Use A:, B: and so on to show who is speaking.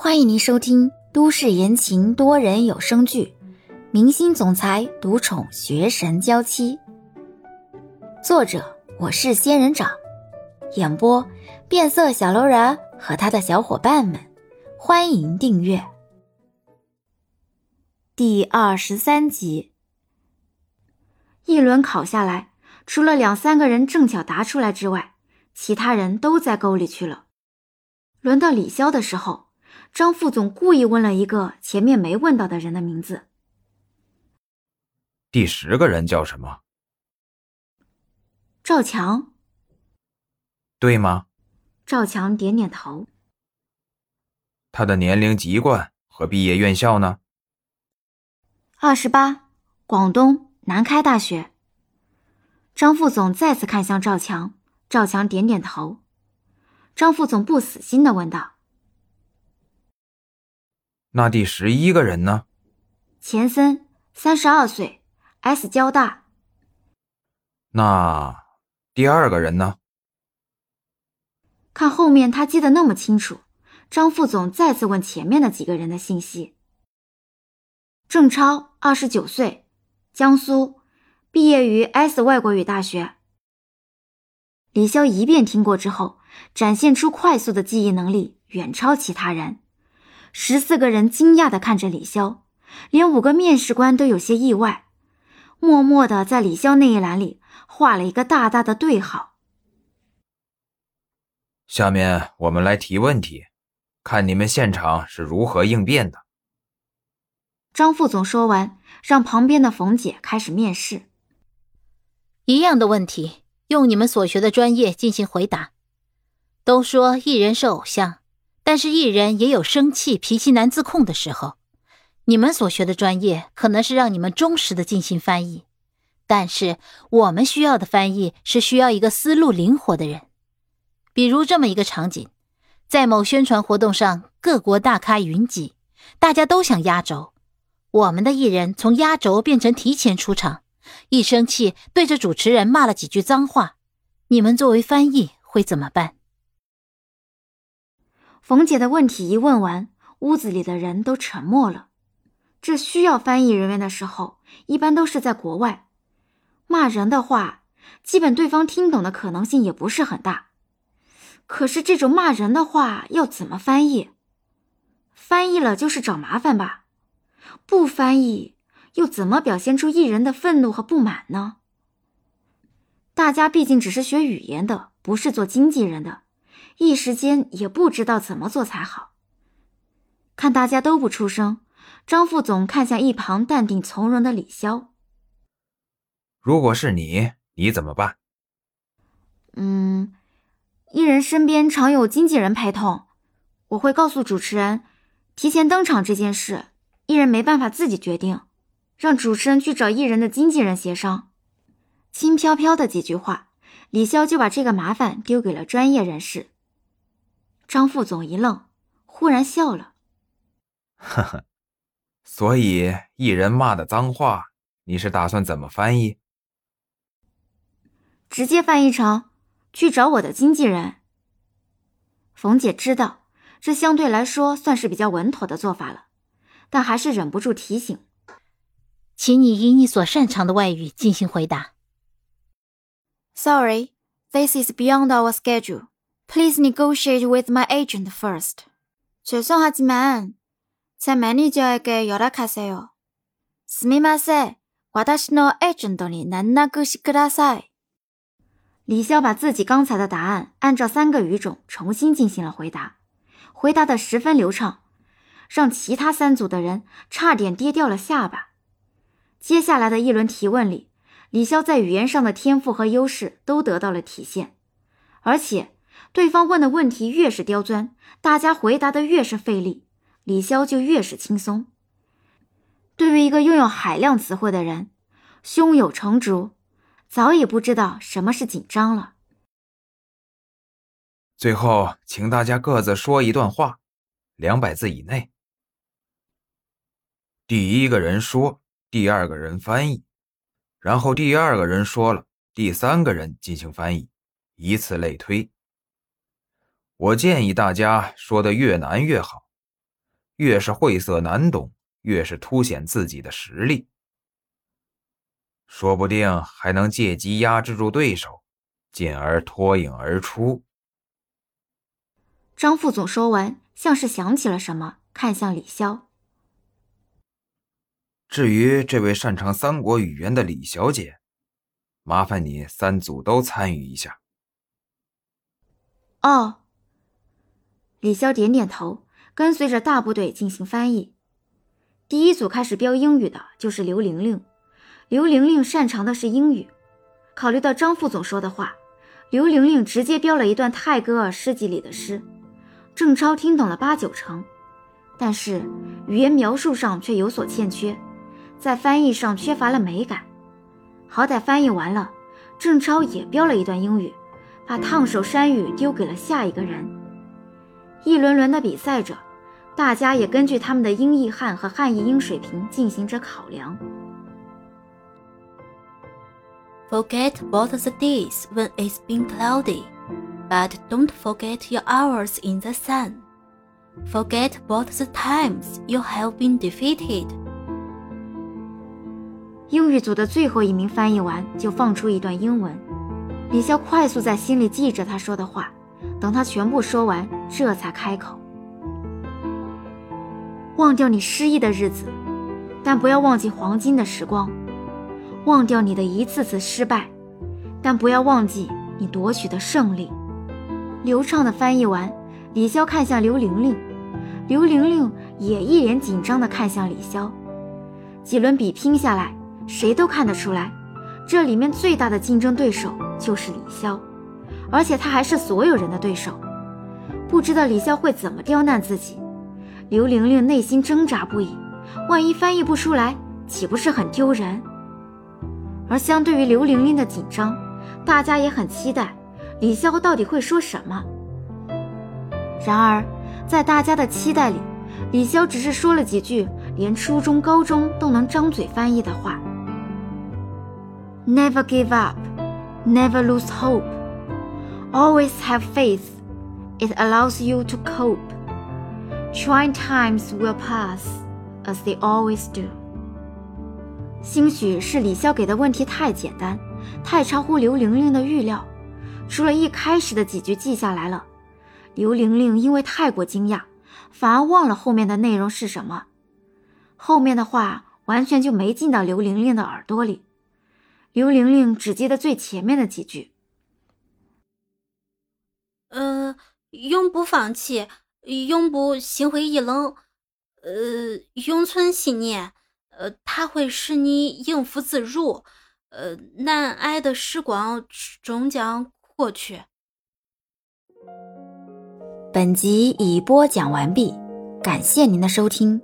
A: 欢迎您收听都市言情多人有声剧《明星总裁独宠学神娇妻》，作者我是仙人掌，演播变色小楼人和他的小伙伴们。欢迎订阅第二十三集。一轮考下来，除了两三个人正巧答出来之外，其他人都在沟里去了。轮到李潇的时候。张副总故意问了一个前面没问到的人的名字。
B: 第十个人叫什么？
A: 赵强，
B: 对吗？
A: 赵强点点头。
B: 他的年龄、籍贯和毕业院校呢？
A: 二十八，广东南开大学。张副总再次看向赵强，赵强点点头。张副总不死心的问道。
B: 那第十一个人呢？
A: 钱森，三十二岁，S 交大。
B: 那第二个人呢？
A: 看后面他记得那么清楚，张副总再次问前面的几个人的信息。郑超，二十九岁，江苏，毕业于 S 外国语大学。李潇一遍听过之后，展现出快速的记忆能力，远超其他人。十四个人惊讶的看着李潇，连五个面试官都有些意外，默默的在李潇那一栏里画了一个大大的对号。
B: 下面我们来提问题，看你们现场是如何应变的。
A: 张副总说完，让旁边的冯姐开始面试。
C: 一样的问题，用你们所学的专业进行回答。都说艺人是偶像。但是艺人也有生气、脾气难自控的时候。你们所学的专业可能是让你们忠实的进行翻译，但是我们需要的翻译是需要一个思路灵活的人。比如这么一个场景，在某宣传活动上，各国大咖云集，大家都想压轴。我们的艺人从压轴变成提前出场，一生气对着主持人骂了几句脏话，你们作为翻译会怎么办？
A: 冯姐的问题一问完，屋子里的人都沉默了。这需要翻译人员的时候，一般都是在国外。骂人的话，基本对方听懂的可能性也不是很大。可是这种骂人的话要怎么翻译？翻译了就是找麻烦吧？不翻译又怎么表现出艺人的愤怒和不满呢？大家毕竟只是学语言的，不是做经纪人的。一时间也不知道怎么做才好。看大家都不出声，张副总看向一旁淡定从容的李潇：“
B: 如果是你，你怎么办？”“
A: 嗯，艺人身边常有经纪人陪同，我会告诉主持人，提前登场这件事，艺人没办法自己决定，让主持人去找艺人的经纪人协商。”轻飘飘的几句话，李潇就把这个麻烦丢给了专业人士。张副总一愣，忽然笑了：“
B: 呵呵，所以一人骂的脏话，你是打算怎么翻译？
A: 直接翻译成‘去找我的经纪人’。”冯姐知道这相对来说算是比较稳妥的做法了，但还是忍不住提醒：“
C: 请你以你所擅长的外语进行回答。”
A: Sorry, this is beyond our schedule. Please negotiate with my agent first. 죄송하지만 제 매니저에게 연락하세요. 스미마세, 私の agent이 난나그시 그라사이. 李潇把自己刚才的答案按照三个语种重新进行了回答，回答的十分流畅，让其他三组的人差点跌掉了下巴。接下来的一轮提问里，李潇在语言上的天赋和优势都得到了体现，而且。 对方问的问题越是刁钻，大家回答的越是费力，李潇就越是轻松。对于一个拥有海量词汇的人，胸有成竹，早已不知道什么是紧张了。
B: 最后，请大家各自说一段话，两百字以内。第一个人说，第二个人翻译，然后第二个人说了，第三个人进行翻译，以此类推。我建议大家说的越难越好，越是晦涩难懂，越是凸显自己的实力，说不定还能借机压制住对手，进而脱颖而出。
A: 张副总说完，像是想起了什么，看向李潇。
B: 至于这位擅长三国语言的李小姐，麻烦你三组都参与一下。
A: 哦。李潇点点头，跟随着大部队进行翻译。第一组开始标英语的就是刘玲玲，刘玲玲擅长的是英语。考虑到张副总说的话，刘玲玲直接标了一段泰戈尔诗集里的诗。郑超听懂了八九成，但是语言描述上却有所欠缺。在翻译上缺乏了美感，好歹翻译完了，郑超也标了一段英语，把烫手山芋丢给了下一个人。一轮轮的比赛着，大家也根据他们的英译汉和汉译英水平进行着考量。
D: Forget both the days when it's been cloudy, but don't forget your hours in the sun. Forget both the times you have been defeated.
A: 英语组的最后一名翻译完，就放出一段英文。李潇快速在心里记着他说的话，等他全部说完，这才开口：“忘掉你失意的日子，但不要忘记黄金的时光；忘掉你的一次次失败，但不要忘记你夺取的胜利。”流畅的翻译完，李潇看向刘玲玲，刘玲玲也一脸紧张的看向李潇。几轮比拼下来。谁都看得出来，这里面最大的竞争对手就是李潇，而且他还是所有人的对手。不知道李潇会怎么刁难自己，刘玲玲内心挣扎不已。万一翻译不出来，岂不是很丢人？而相对于刘玲玲的紧张，大家也很期待李潇到底会说什么。然而，在大家的期待里，李潇只是说了几句连初中、高中都能张嘴翻译的话。Never give up, never lose hope. Always have faith. It allows you to cope. Trying times will pass, as they always do. 兴许是李潇给的问题太简单，太超乎刘玲玲的预料。除了一开始的几句记下来了，刘玲玲因为太过惊讶，反而忘了后面的内容是什么。后面的话完全就没进到刘玲玲的耳朵里。刘玲玲只记得最前面的几句：“
D: 呃，永不放弃，永不心灰意冷，呃，永存信念，呃，它会使你应付自如，呃，难挨的时光终将过去。”
A: 本集已播讲完毕，感谢您的收听。